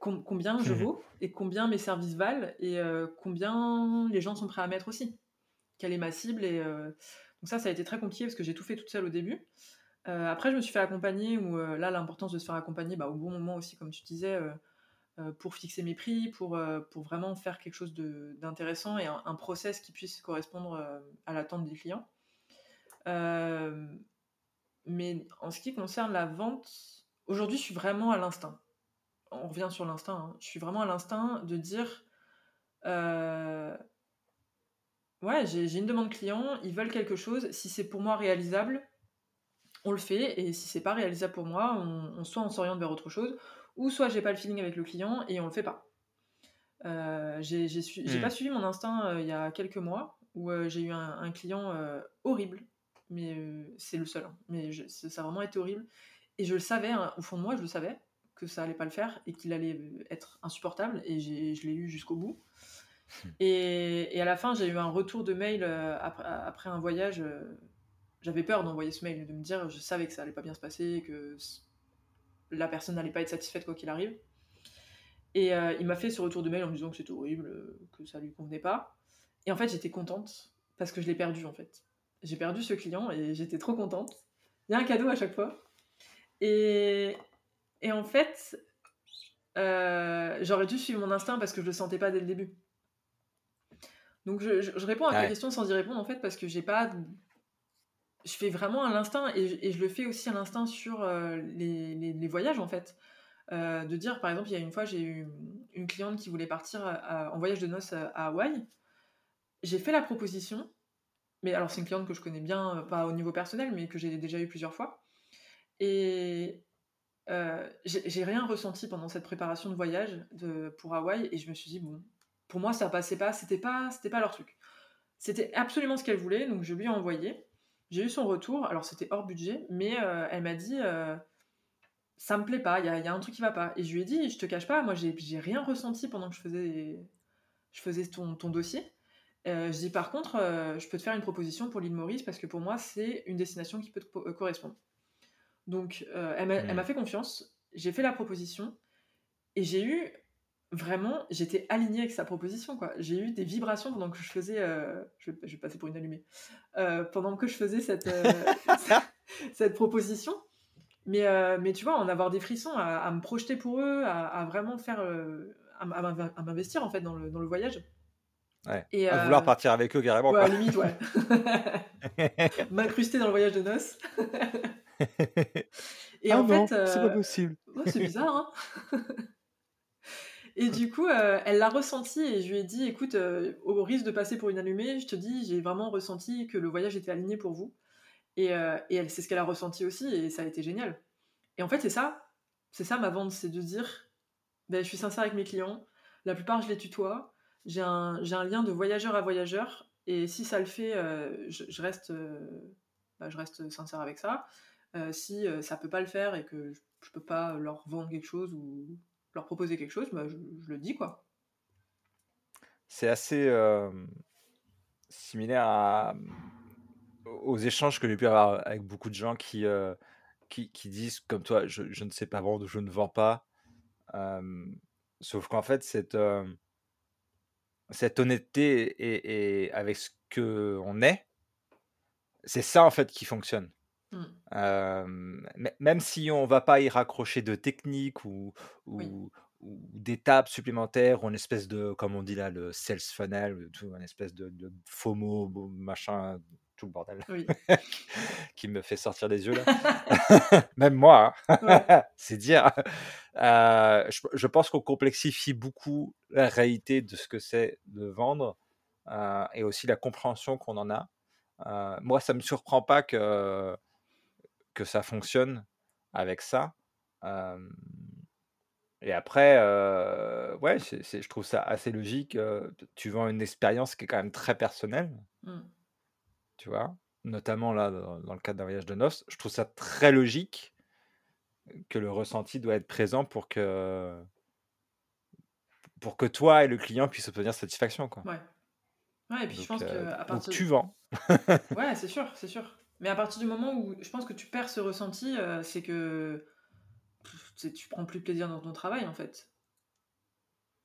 combien je vaux et combien mes services valent et combien les gens sont prêts à mettre aussi. Quelle est ma cible. Et, donc ça, ça a été très compliqué parce que j'ai tout fait toute seule au début. après, je me suis fait accompagner, où là, l'importance de se faire accompagner, bah, au bon moment aussi, comme tu disais, euh, pour fixer mes prix, pour, euh, pour vraiment faire quelque chose d'intéressant et un, process qui puisse correspondre euh, à l'attente des clients. mais en ce qui concerne la vente, aujourd'hui, je suis vraiment à l'instinct. On revient sur l'instinct. Hein. Je suis vraiment à l'instinct de dire Ouais, j'ai une demande client, ils veulent quelque chose. Si c'est pour moi réalisable, on le fait. Et si c'est pas réalisable pour moi, on, soit on s'oriente vers autre chose, ou soit j'ai pas le feeling avec le client et on le fait pas. Euh, j'ai hmm. pas suivi mon instinct euh, il y a quelques mois où euh, j'ai eu un, client horrible, mais c'est le seul, hein. mais ça a vraiment été horrible. Et je le savais, hein, au fond de moi, je le savais que ça allait pas le faire et qu'il allait être insupportable et je l'ai eu jusqu'au bout. Et, et, à la fin, j'ai eu un retour de mail après, après, un voyage. J'avais peur d'envoyer ce mail, de me dire, je savais que ça allait pas bien se passer, que la personne n'allait pas être satisfaite quoi qu'il arrive. Et euh, il m'a fait ce retour de mail en me disant que c'était horrible, euh, que ça lui convenait pas. Et en fait, j'étais contente parce que je l'ai perdu en fait. J'ai perdu ce client et j'étais trop contente. Il y a un cadeau à chaque fois. Et, et en fait, euh, j'aurais dû suivre mon instinct parce que je le sentais pas dès le début. Donc je, réponds à ta question sans y répondre en fait parce que j'ai pas je fais vraiment à l'instinct et, je le fais aussi à l'instinct sur euh, les, voyages en fait. Euh, de dire par exemple, il y a une fois j'ai eu une cliente qui voulait partir en voyage de noces à, Hawaï. J'ai fait la proposition, mais alors c'est une cliente que je connais bien, pas au niveau personnel, mais que j'ai déjà eu plusieurs fois. Et j'ai rien ressenti pendant cette préparation de voyage pour Hawaï et je me suis dit, bon, pour moi ça passait pas, c'était pas, pas leur truc. C'était absolument ce qu'elle voulait, donc je lui ai envoyé. J'ai eu son retour, alors c'était hors budget, mais euh, elle m'a dit euh, ça me plaît pas, il y, a, un truc qui va pas. Et je lui ai dit je te cache pas, moi j'ai rien ressenti pendant que je faisais, je faisais ton, ton dossier. Euh, je dis par contre, je peux te faire une proposition pour l'île Maurice parce que pour moi c'est une destination qui peut te correspondre. Donc elle m'a mmh. fait confiance, j'ai fait la proposition et j'ai eu vraiment, j'étais alignée avec sa proposition. quoi. J'ai eu des vibrations pendant que je faisais. Euh, je, vais, passer pour une allumée. Euh, pendant que je faisais cette, euh, cette proposition. Mais, mais tu vois, en avoir des frissons, à, me projeter pour eux, à, vraiment faire. à, m'investir en fait dans le, dans le voyage. Ouais. Et, à vouloir partir avec eux carrément. Ouais, limite, ouais. M'incruster dans le voyage de noces. Et Ah en non, fait, c'est pas heu, possible. ouais, c'est bizarre, hein? Et du coup, heu, elle l'a ressenti et je lui ai dit: «Écoute, heu, au risque de passer pour une allumée, je te dis, j'ai vraiment ressenti que le voyage était aligné pour vous» et et elle, c'est ce qu'elle a ressenti aussi et ça a été génial. Et en fait, c'est ça, c'est ça ma vente, c'est de dire: «Beh, je suis sincère avec mes clients, la plupart je les tutoie, j'ai un j'ai un lien de voyageur à voyageur et si ça le fait, je je reste, bah, je reste sincère avec ça. Heu, si, heu, ça peut pas le faire et que je je peux pas leur vendre quelque chose ou leur proposer quelque chose, bah, je le dis, quoi». C'est assez, hem, similaire aux échanges que j'ai pu avoir avec beaucoup de gens qui, qui disent comme toi: «Je ne sais pas vendre ou je ne vends pas». Sauf qu'en fait, cette, cette honnêteté et et avec ce qu'on est c'est ça, en fait, qui fonctionne. Mê même si on va pas y raccrocher de technique ou Oui. ou ou d'étapes supplémentaires ou une espèce de comme on dit là, le sales funnel, vois? Une espèce de de FOMO, bo machin, tout le bordel Oui. qui me fait sortir des yeux là. Même moi, hein, Ouais. c'est dire. Heu, je je pense qu'on complexifie beaucoup la réalité de ce que c'est de vendre, heu et aussi la compréhension qu'on en a. Heu, moi, ça me surprend pas que que ça fonctionne avec ça. Et après, ouais, c'est c'est je trouve ça assez logique, tu vends une expérience qui est quand même très personnelle Mmh. tu vois? Notamment là, dans dans le cadre d'un voyage de noces, je trouve ça très logique que le ressenti doit être présent pour que pour que toi et le client puissent obtenir satisfaction, quoi. Ouais. Ouais et puis je pense heu, qu'à donc partir tu vends. ouais, c'est sûr, c'est sûr. Mais à partir du moment où je pense que tu perds ce ressenti, heu, c'est que tu prends plus plaisir dans ton travail, en fait.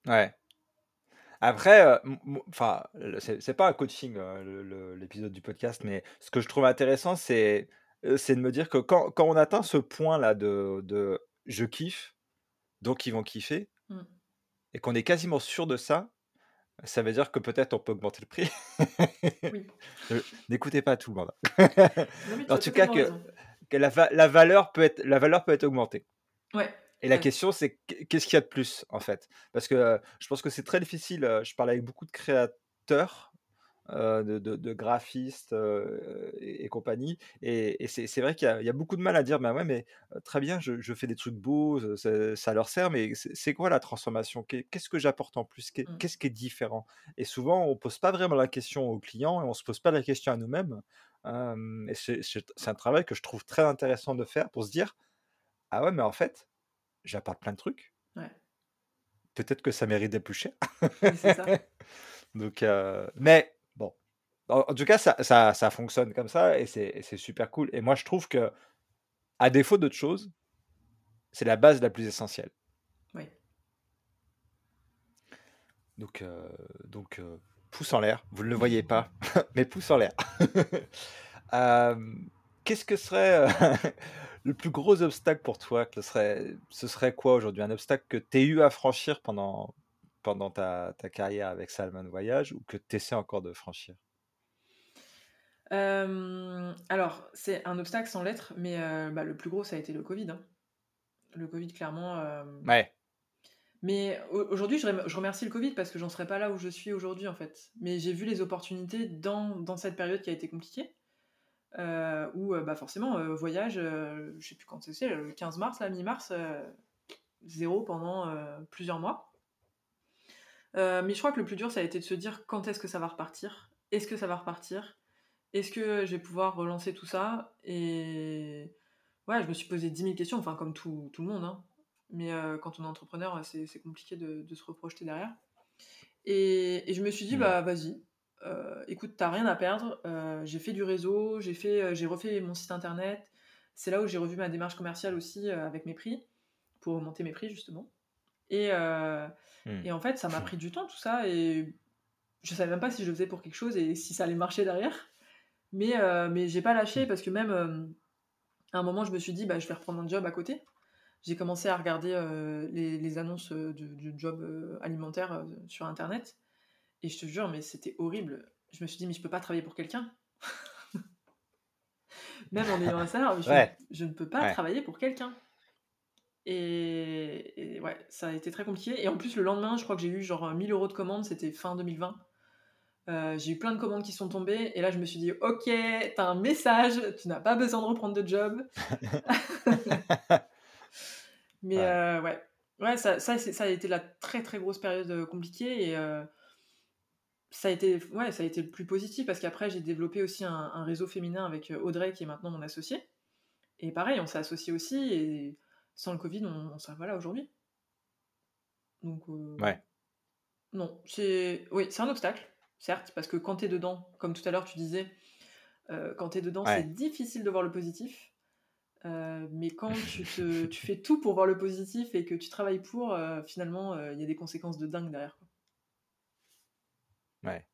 Ouais. Après, m enfin, c'est pas un coaching, le l'épisode du podcast, mais ce que je trouve intéressant, c'est, de me dire que quand quand on atteint ce point-là de de «je kiffe, donc ils vont kiffer» Mmh. et qu'on est quasiment sûr de ça, ça veut dire que peut-être on peut augmenter le prix. Oui. N'écoutez pas tout le monde. En tout cas que la va la valeur peut être la valeur peut être augmentée. Ouais. Et la Ouais. question, c'est qu'est qu'est-ce qu'il y a de plus, en fait? Parce que, heu, je pense que c'est très difficile, heu, je parle avec beaucoup de créateurs, heu, de de de graphistes, heu et et compagnie et et c'est vrai qu'il y a il y a beaucoup de mal à dire: «Bah, ouais, mais heu, très bien, je je fais des trucs beaux, ça leur sert, mais c'est quoi la transformation? Qu'est qu'est-ce que j'apporte en plus? Mmh. qu'est-ce qui est différent?» et souvent, on pose pas vraiment la question aux clients et on se pose pas la question à nous-mêmes. Et c'est un travail que je trouve très intéressant de faire pour se dire: «Ah ouais, mais en fait, j'apporte plein de trucs» Ouais. «peut-être que ça mérite d'être plus cher». Oui, c'est ça. Donc mais en en tout cas, ça ça ça fonctionne comme ça et c'est super cool et moi, je trouve qu'à défaut d'autre chose c'est la base la plus essentielle. Oui. Donc heu donc heu, pouce en l'air, vous ne le voyez pas, mais pouce en l'air. Hem, qu'est-ce que serait, heu, le plus gros obstacle pour toi? Que serait ce serait quoi aujourd'hui? Un obstacle que tu aies eu à franchir pendant pendant ta ta carrière avec Salman Voyage ou que tu essaies encore de franchir? Hem, alors, c'est un obstacle sans l'être, mais heu, bah, le plus gros, ça a été le covid, hein. Le covid, clairement, hem Ouais. mais au aujourd'hui, je rem je remercie le covid parce que j'en serais pas là où je suis aujourd'hui, en fait. Mais j'ai vu les opportunités dans dans cette période qui a été compliquée, où, bah, forcément, voyage, je sais plus quand c'est, le 15 mars, là, mi-mars, 0 pendant, plusieurs mois. Mais je crois que le plus dur, ça a été de se dire: «Quand est-ce que ça va repartir? Est-ce que ça va repartir? Est-ce que je vais pouvoir relancer tout ça?» et ouais, je me suis posé 10 000 questions, enfin comme tout tout le monde, hein. Mais heu, quand on est entrepreneur, c'est compliqué de de se reprojeter derrière et et je me suis dit: Mmh. «Bah, vas-y, heu, écoute, tu as rien à perdre». Heu, j'ai fait du réseau, j'ai fait, j'ai refait mon site internet. C'est là où j'ai revu ma démarche commerciale aussi, avec mes prix, pour augmenter mes prix, justement et Mmh. et en fait, ça m'a pris du temps tout ça et je savais même pas si je le faisais pour quelque chose et si ça allait marcher derrière. Mais heu, mais j'ai pas lâché Mmh. parce que même, hem, à un moment, je me suis dit: «Bah, je vais reprendre un job à côté». J'ai commencé à regarder, heu, les les annonces, de alimentaires, heu, sur internet et je te jure, mais c'était horrible. Je me suis dit: «Mais je peux pas travailler pour quelqu'un». même en ayant un salaire, je, Ouais, je ne peux pas ouais. travailler pour quelqu'un. Et, et ouais, ça a été très compliqué. Et en plus, le lendemain, je crois que j'ai eu genre 1000 euros de commandes, c'était fin 2020. Euh, j'ai eu plein de commandes qui sont tombées et là je me suis dit ok t'as un message tu n'as pas besoin de reprendre de job. Mais Ouais. euh, ouais. Ouais ça, ça, ça a été la très très grosse période euh, compliquée et euh, ça a été ouais ça a été le plus positif parce qu'après j'ai développé aussi un, un réseau féminin avec Audrey qui est maintenant mon associé et pareil on s'est associé aussi et sans le Covid on, on serait pas là aujourd'hui. Donc Ouais. non c'est oui c'est un obstacle certes parce que quand tu es dedans comme tout à l'heure tu disais euh, quand tu es dedans Ouais. c'est difficile de voir le positif euh, mais quand tu, te, tu fais tout pour voir le positif et que tu travailles pour, euh, finalement, il y a des conséquences de dingue derrière. quoi. Ouais.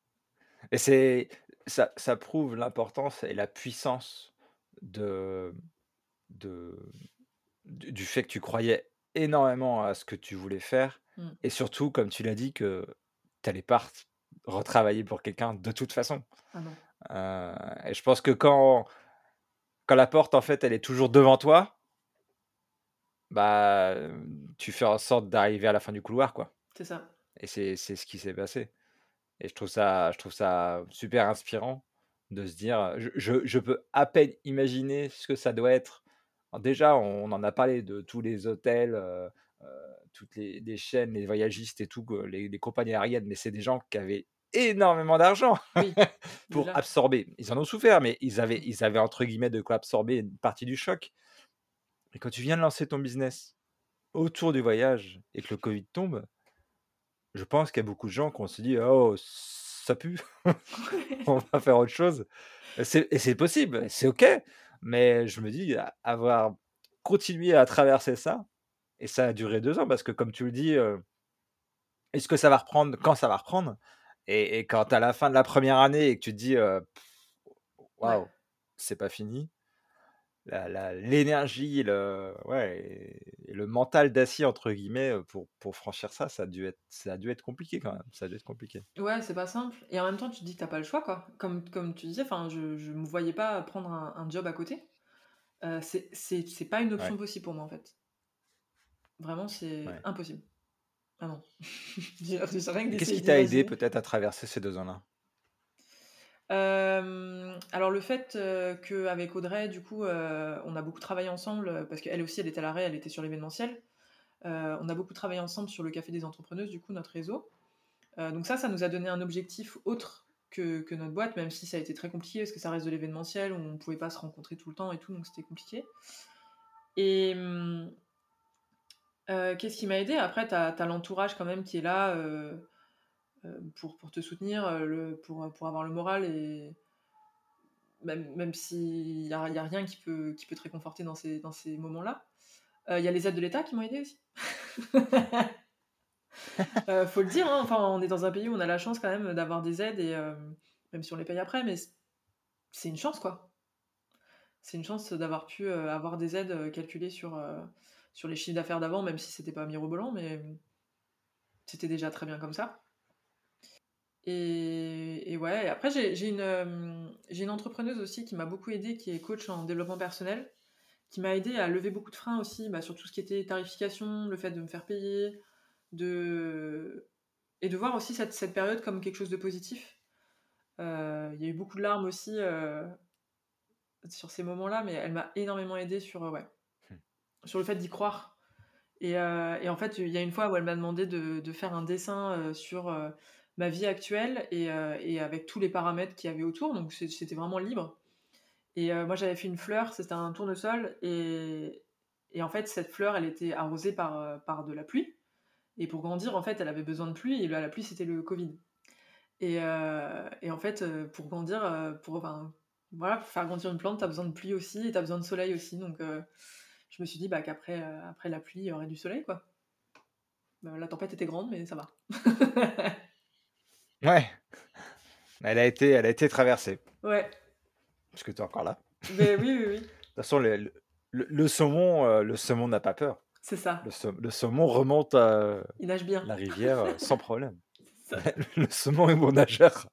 Et c'est ça, ça prouve l'importance et la puissance de, de du, fait que tu croyais énormément à ce que tu voulais faire Mm. et surtout, comme tu l'as dit, que tu n'allais pas re- retravailler pour quelqu'un de toute façon. Ah non. Euh, et je pense que quand quand la porte en fait elle est toujours devant toi, bah tu fais en sorte d'arriver à la fin du couloir quoi. C'est ça. Et c'est c'est ce qui s'est passé. Et je trouve ça, je trouve ça super inspirant de se dire, je, je, je peux à peine imaginer ce que ça doit être. Alors déjà, on en a parlé de tous les hôtels, euh, toutes les, chaînes, les voyagistes et tout, que les, les compagnies aériennes, mais c'est des gens qui avaient énormément d'argent Oui, pour déjà. absorber. Ils en ont souffert, mais ils avaient, ils avaient entre guillemets de quoi absorber une partie du choc. Et quand tu viens de lancer ton business autour du voyage et que le Covid tombe, je pense qu'il y a beaucoup de gens qui ont se dit oh ça pue, on va faire autre chose. Et c'est possible, c'est ok, mais je me dis avoir continué à traverser ça et ça a duré deux ans parce que comme tu le dis, euh, est-ce que ça va reprendre quand ça va reprendre? Et, et quand à la fin de la première année et que tu te dis waouh Ouais. c'est pas fini, l'énergie, le, ouais, et, le mental d'acier, entre guillemets, pour, pour franchir ça, ça a, dû être, ça a dû être compliqué quand même. Ça a dû être compliqué. Ouais, c'est pas simple. Et en même temps, tu te dis que t'as pas le choix, quoi. Comme, comme tu disais, enfin, je, je me voyais pas prendre un, un job à côté. Euh, c'est pas une option Ouais. possible pour moi, en fait. Vraiment, c'est Ouais. impossible. Ah non. J'ai j'ai rien que Et Qu'est-ce d'essayer qui t'a aidé d'imaginer. peut-être à traverser ces deux ans-là? Euh, alors le fait euh, qu'avec Audrey, du coup, euh, on a beaucoup travaillé ensemble, euh, parce qu'elle aussi, elle était à l'arrêt, elle était sur l'événementiel. Euh, on a beaucoup travaillé ensemble sur le Café des Entrepreneuses, du coup, notre réseau. Euh, donc ça, ça nous a donné un objectif autre que, que notre boîte, même si ça a été très compliqué, parce que ça reste de l'événementiel, on ne pouvait pas se rencontrer tout le temps et tout, donc c'était compliqué. Et hum, euh, qu'est-ce qui m'a aidé? Après, tu as, l'entourage quand même qui est là euh, euh, pour, pour te soutenir, le, pour, pour avoir le moral, et même, même s'il n'y a, y a rien qui peut, qui peut te réconforter dans ces, dans ces moments-là. Il y a les aides de l'État qui m'ont aidé aussi. Faut le dire, hein, enfin, on est dans un pays où on a la chance quand même d'avoir des aides, et même si on les paye après, mais c'est une chance quoi. C'est une chance d'avoir pu avoir des aides calculées sur, sur les chiffres d'affaires d'avant, même si c'était pas mirobolant, mais c'était déjà très bien comme ça. Et, ouais, après j'ai une, euh, une entrepreneuse aussi qui m'a beaucoup aidé, qui est coach en développement personnel, qui m'a aidé à lever beaucoup de freins aussi bah, sur tout ce qui était tarification, le fait de me faire payer, de... et de voir aussi cette, cette période comme quelque chose de positif. Euh, Il y a eu beaucoup de larmes aussi euh, sur ces moments-là, mais elle m'a énormément aidé sur, ouais. Sur le fait d'y croire. Et, euh, et en fait, il y a une fois où elle m'a demandé de, faire un dessin euh, sur euh, ma vie actuelle et, avec tous les paramètres qu'il y avait autour, donc c'était vraiment libre. Et moi, j'avais fait une fleur, c'était un tournesol, et, et en fait, cette fleur, elle était arrosée par, par de la pluie. Et pour grandir, en fait, elle avait besoin de pluie, et la, la pluie, c'était le Covid. Et, en fait, pour grandir, pour, enfin, voilà, faire grandir une plante, tu as besoin de pluie aussi, et tu as besoin de soleil aussi. Donc, je me suis dit bah, qu'après euh, après la pluie, il y aurait du soleil, quoi. Bah, la tempête était grande, mais ça va. Ouais. Elle a été, elle a été traversée. ouais, Parce que tu es encore là. mais oui, oui, oui, De toute façon, le, le, le saumon, euh, le saumon n'a pas peur. c'est ça. Le, sau- le saumon remonte à Il nage bien. la rivière euh, sans problème. Le saumon est bon nageur.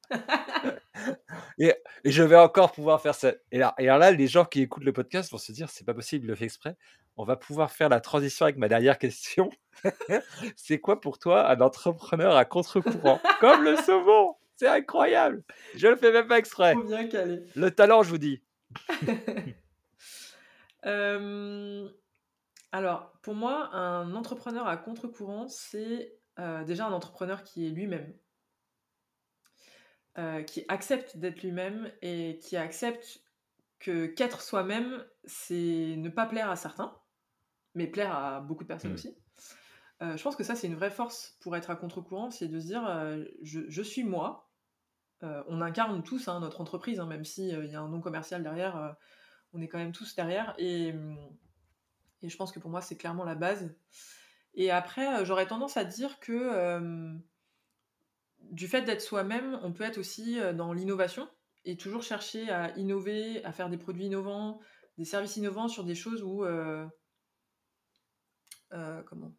et, Et je vais encore pouvoir faire ça. Et alors là, les gens qui écoutent le podcast vont se dire, c'est pas possible, il le fait exprès. On va pouvoir faire la transition avec ma dernière question. c'est quoi pour toi un entrepreneur à contre-courant? Comme le saumon C'est incroyable Je le fais même pas exprès. Trop bien calé. Le talent, je vous dis. Euh, alors, pour moi, un entrepreneur à contre-courant, c'est euh, déjà un entrepreneur qui est lui-même. Euh, qui accepte d'être lui-même et qui accepte que qu'être soi-même, c'est ne pas plaire à certains, mais plaire à beaucoup de personnes Mm. aussi. Euh, je pense que ça, c'est une vraie force pour être à contre-courant, c'est de se dire euh, je, je suis moi. On incarne tous hein, notre entreprise, hein, même s'il y a un nom commercial derrière, on est quand même tous derrière. Et, et je pense que pour moi, c'est clairement la base. Et après, j'aurais tendance à dire que du fait d'être soi-même, on peut être aussi euh, dans l'innovation et toujours chercher à innover, à faire des produits innovants, des services innovants sur des choses où euh, euh, comment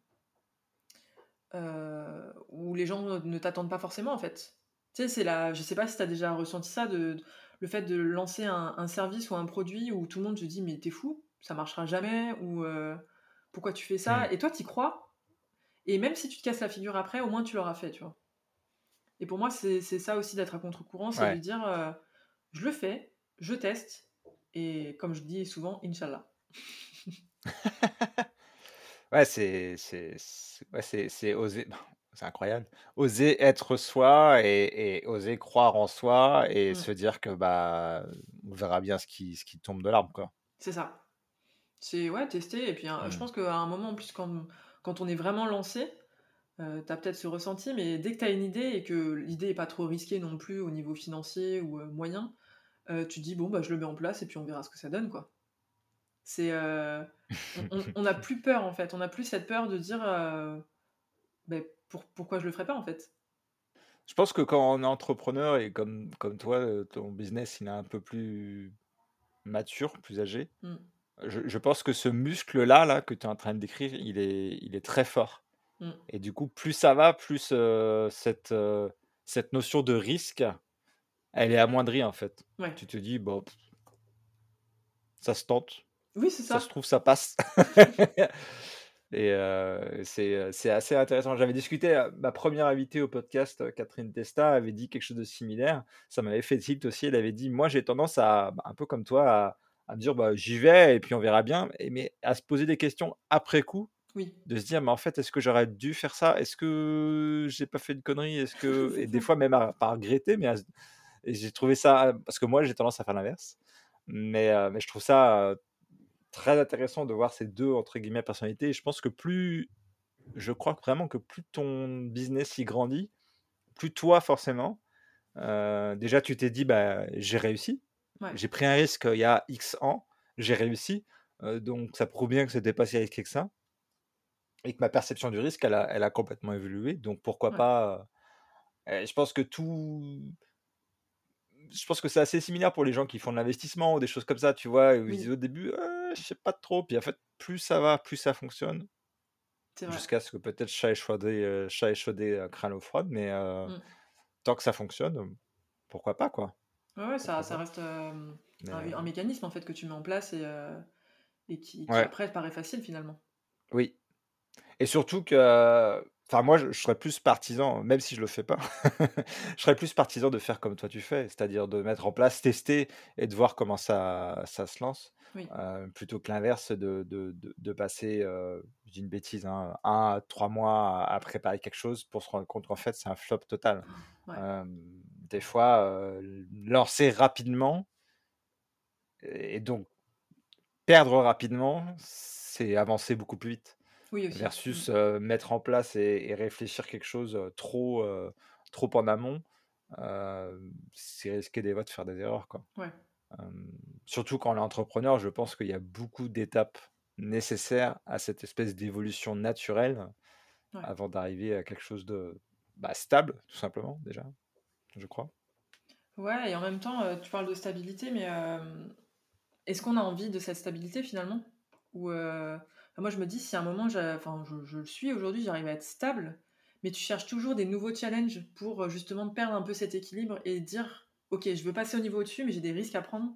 Euh, où les gens ne t'attendent pas forcément en fait. Tu sais, c'est la, je sais pas si tu as déjà ressenti ça, de, le fait de lancer un, un service ou un produit où tout le monde te dit mais t'es fou, ça marchera jamais, ou pourquoi tu fais ça, Mm. et toi t'y crois, et même si tu te casses la figure après, au moins tu l'auras fait, tu vois. Et pour moi, c'est ça aussi d'être à contre-courant, c'est Ouais. de dire euh, je le fais, je teste, et comme je dis souvent, Inch'Allah. Ouais, c'est c'est ouais, c'est oser incroyable. Oser être soi et et oser croire en soi et Mm. se dire que, bah, on verra bien ce qui ce qui tombe de l'arbre, quoi. C'est ça. C'est ouais, tester. Et puis hein, je Mmh. pense qu'à un moment, en plus, quand, quand on est vraiment lancé, euh, tu as peut-être ce ressenti, mais dès que tu as une idée et que l'idée est pas trop risquée non plus au niveau financier ou euh, moyen, euh, tu dis bon, bah, je le mets en place et puis on verra ce que ça donne, quoi. C'est, euh, on, on- on a plus peur en fait, on a plus cette peur de dire ben, pour- pourquoi je le ferais pas en fait. Je pense que quand on est entrepreneur et comme comme toi, ton business, il est un peu plus mature, plus âgé, Mm. je je pense que ce muscle-là, là, que tu es en train de décrire, il est il est très fort Mm. et du coup, plus ça va, plus, cette, cette notion de risque, elle est amoindrie, en fait. Ouais. Tu te dis: «Bon, ça se tente, Oui, c'est ça ça. se trouve, ça passe». Et heu, c'est, assez intéressant. J'avais discuté, ma première invitée au podcast, Catherine Testa, avait dit quelque chose de similaire. Ça m'avait fait tilt aussi. Elle avait dit: «Moi, j'ai tendance à, bah, un peu comme toi, à à me dire: "Bah, j'y vais et puis on verra bien" et mais à se poser des questions après coup, Oui. de se dire: «Mais en fait, est-ce que j'aurais dû faire ça? Est-ce que j'ai pas fait une connerie? Est-ce que» et des fois même à pas regretter, mais à j'ai trouvé ça parce que moi, j'ai tendance à faire l'inverse. Mais mais je trouve ça, très intéressant de voir ces 2 entre guillemets «personnalités» et je pense que plus je crois vraiment que plus ton business il grandit, plus toi forcément, déjà tu t'es dit: «Bah, j'ai réussi, Ouais. j'ai pris un risque, il y a X ans, j'ai réussi, donc ça prouve bien que c'était pas si risqué que ça» et que ma perception du risque elle a elle a complètement évolué donc pourquoi Ouais. pas, et je pense que tout je pense que c'est assez similaire pour les gens qui font de l'investissement ou des choses comme ça, tu vois? Où ils disent au début: «Heu, je sais pas trop», puis en fait, plus ça va, plus ça fonctionne, jusqu'à ce que peut-être chat échaudé, heu, chat échaudé, heu, craint l'eau froide, mais heu, Mm. tant que ça fonctionne, pourquoi pas, quoi? Ouais, ouais, ça, reste euh, un, mécanisme en fait que tu mets en place et, euh, et qui, qui ouais, après paraît facile finalement. oui et surtout que enfin moi, je je serais plus partisan, même si je le fais pas, je serais plus partisan de faire comme toi tu fais, c'est-à-dire de mettre en place, tester et de voir comment ça ça se lance, Oui, heu, plutôt que l'inverse de de de de passer, heu, je dis une bêtise, hein, 1 à 3 mois à à préparer quelque chose pour se rendre compte qu'en fait, c'est un flop total. ouais, Hem, des fois, heu, lancer rapidement et donc perdre rapidement, c'est avancer beaucoup plus vite. Oui aussi. Versus, heu, mettre en place et et réfléchir quelque chose, trop, trop en amont, c'est risquer des fois de faire des erreurs, quoi. Ouais, surtout quand on est entrepreneur, je pense qu'il y a beaucoup d'étapes nécessaires à cette espèce d'évolution naturelle ouais. avant d'arriver à quelque chose de, bah, stable, tout simplement, déjà, je crois. Ouais, et en même temps, tu parles de stabilité, mais est-ce qu'on a envie de cette stabilité finalement? Ou moi je me dis si à un moment, enfin je, je le suis aujourd'hui, j'arrive à être stable, mais tu cherches toujours des nouveaux challenges pour euh, justement perdre un peu cet équilibre et dire ok, je veux passer au niveau au-dessus, mais j'ai des risques à prendre.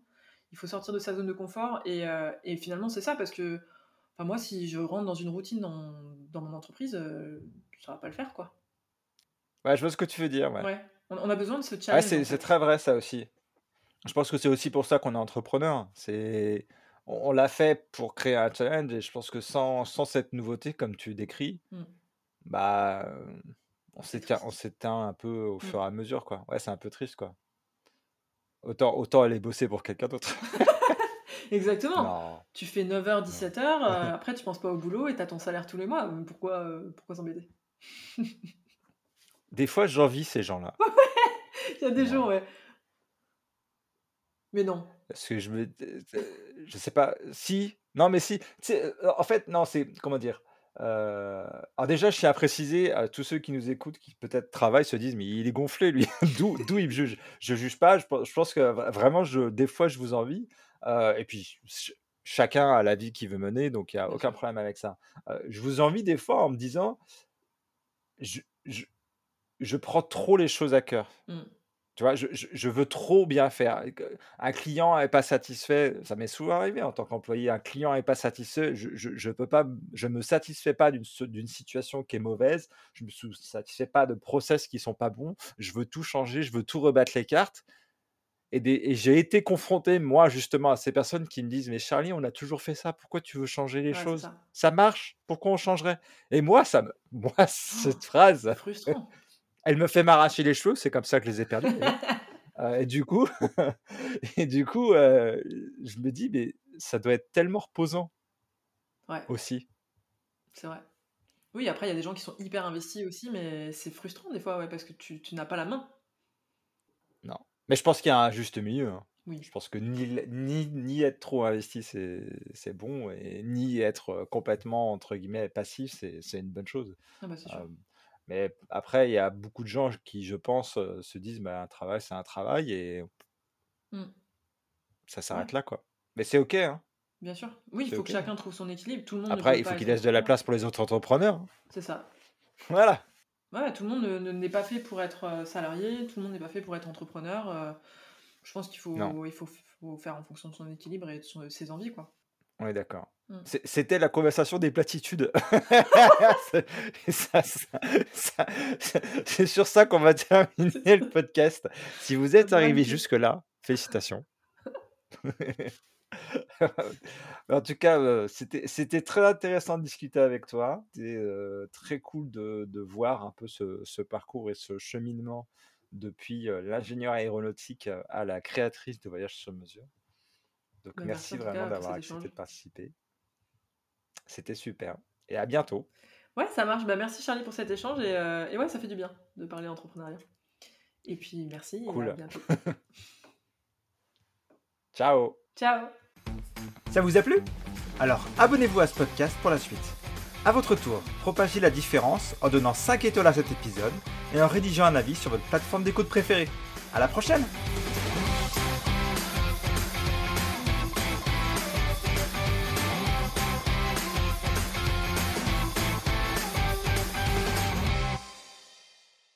Il faut sortir de sa zone de confort. Et, euh, et finalement, c'est ça, parce que enfin, moi, si je rentre dans une routine dans, dans mon entreprise, euh, ça va pas le faire, quoi. Ouais, je vois ce que tu veux dire. Ouais. Ouais. On, on a besoin de ce Ouais, challenge. c'est en c'est fait. très vrai ça aussi. Je pense que c'est aussi pour ça qu'on est entrepreneur. C'est on, on l'a fait pour créer un challenge et je pense que sans, sans cette nouveauté, comme tu décris, Mm. bah on s'éteint on s'éteint un peu au Mm. fur et à mesure, quoi. Ouais, c'est un peu triste, quoi. Autant, autant aller bosser pour quelqu'un d'autre. Exactement. Non. Tu fais 9h, 17h, euh, après tu penses pas au boulot et t'as ton salaire tous les mois. Euh, Pourquoi, euh, pourquoi s'embêter? Des fois, j'envie ces gens-là. Il y a des Ouais. jours, ouais. Mais non. Parce que je me. Je sais pas. Si. Non, mais si. Tu sais, euh, en fait, non, c'est. Comment dire euh, Alors, déjà, je tiens à préciser à tous ceux qui nous écoutent, qui peut-être travaillent, se disent, mais il est gonflé, lui. D'où d'où il me juge? Je juge pas. Je pense, je pense que vra- vraiment, je, des fois, je vous envie. Euh, et puis, ch- chacun a la vie qu'il veut mener, donc il n'y a aucun problème avec ça. Euh, je vous envie des fois en me disant, je, je, je prends trop les choses à cœur. Mm. Tu vois, je, veux trop bien faire. Un client n'est pas satisfait, ça m'est souvent arrivé en tant qu'employé, un client n'est pas satisfait, je, je, je peux pas, m- je me satisfais pas d'une situation qui est mauvaise, je me sou- satisfais pas de process qui sont pas bons, je veux tout changer, je veux tout rebattre les cartes. Et, j'ai été confronté, moi, justement, à ces personnes qui me disent, mais Charlie, on a toujours fait ça, pourquoi tu veux changer les Ouais, choses? ça. Ça marche, pourquoi on changerait? Et moi, ça me, moi, Oh, cette phrase, frustrant. Elle me fait m'arracher les cheveux, c'est comme ça que je les ai perdus. Euh, et du coup, et du coup euh, je me dis, mais ça doit être tellement reposant Ouais, aussi. c'est vrai. Oui, après, il y a des gens qui sont hyper investis aussi, mais c'est frustrant des fois, ouais, parce que tu, tu n'as pas la main. Non. Mais je pense qu'il y a un juste milieu. hein. Oui. Je pense que ni, l- ni, ni être trop investi, c'est bon, et ni être euh, complètement, entre guillemets, passif, c'est une bonne chose. Ah bah c'est sûr. Euh, mais après, il y a beaucoup de gens qui, je pense, euh, se disent, bah, un travail, c'est un travail, et Mm. ça Ouais, s'arrête là, quoi. Mais c'est OK, hein. bien sûr. Oui, il faut que chacun trouve son équilibre. Tout le monde Après, il faut qu'il laisse de la place pour les autres entrepreneurs. C'est ça. Voilà. Ouais, tout le monde ne- ne- n'est pas fait pour être euh, salarié, tout le monde n'est pas fait pour être entrepreneur. euh, je pense qu'il Non, faut, il faut, faut faire en fonction de son équilibre et de son- de ses envies, quoi. on est d'accord. Mm. C'est- C'était la conversation des platitudes. C'est ça- ça- ça- c'est sur ça qu'on va terminer le podcast. Si vous êtes arrivé jusque-là, félicitations. en tout cas, euh, c'était très intéressant de discuter avec toi. C'était euh, très cool de, de voir un peu ce, ce parcours et ce cheminement depuis euh, l'ingénieur aéronautique à la créatrice de voyages sur mesure. Donc Bah, merci vraiment d'avoir accepté de participer. C'était super. Et à bientôt. Ouais, ça marche. Bah, merci Charlie pour cet échange et, euh, et ouais, ça fait du bien de parler entrepreneuriat. Et puis merci et à Cool. bientôt. Ciao. Ciao Ça vous a plu? Alors abonnez-vous à ce podcast pour la suite. À votre tour, propagez la différence en donnant 5 étoiles à cet épisode et en rédigeant un avis sur votre plateforme d'écoute préférée. À la prochaine